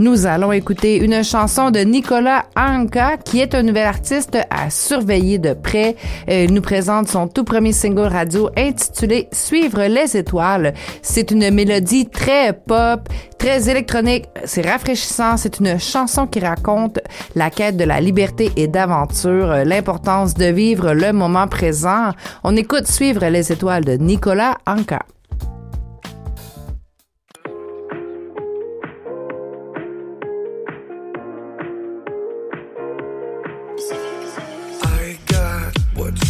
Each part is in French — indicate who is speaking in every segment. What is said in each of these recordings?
Speaker 1: Nous allons écouter une chanson de Nicolas Anka, qui est un nouvel artiste à surveiller de près. Euh, il nous présente son tout premier single radio intitulé Suivre les étoiles. C'est une mélodie très pop, très électronique. C'est rafraîchissant. C'est une chanson qui raconte la quête de la liberté et d'aventure, l'importance de vivre le moment présent. On écoute Suivre les étoiles de Nicolas Anka.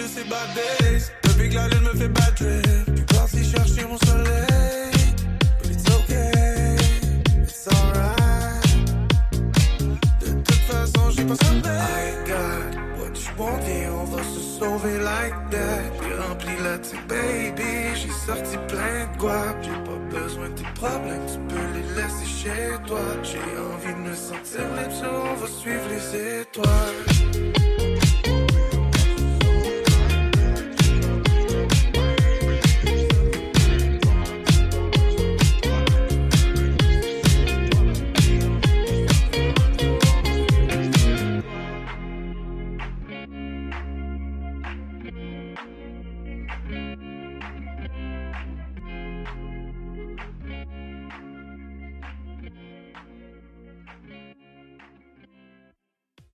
Speaker 2: de ces bad days. Depuis que la lune me fait bad trip. Puis parti chercher mon soleil. But it's okay, it's alright. j'ai pas I got what you want, viens, on va se sauver like that. J'ai rempli la tête, baby, j'ai sorti plein de guap. J'ai pas besoin de tes problèmes, tu peux les laisser chez toi. J'ai envie de me sentir libre, on va suivre les étoiles.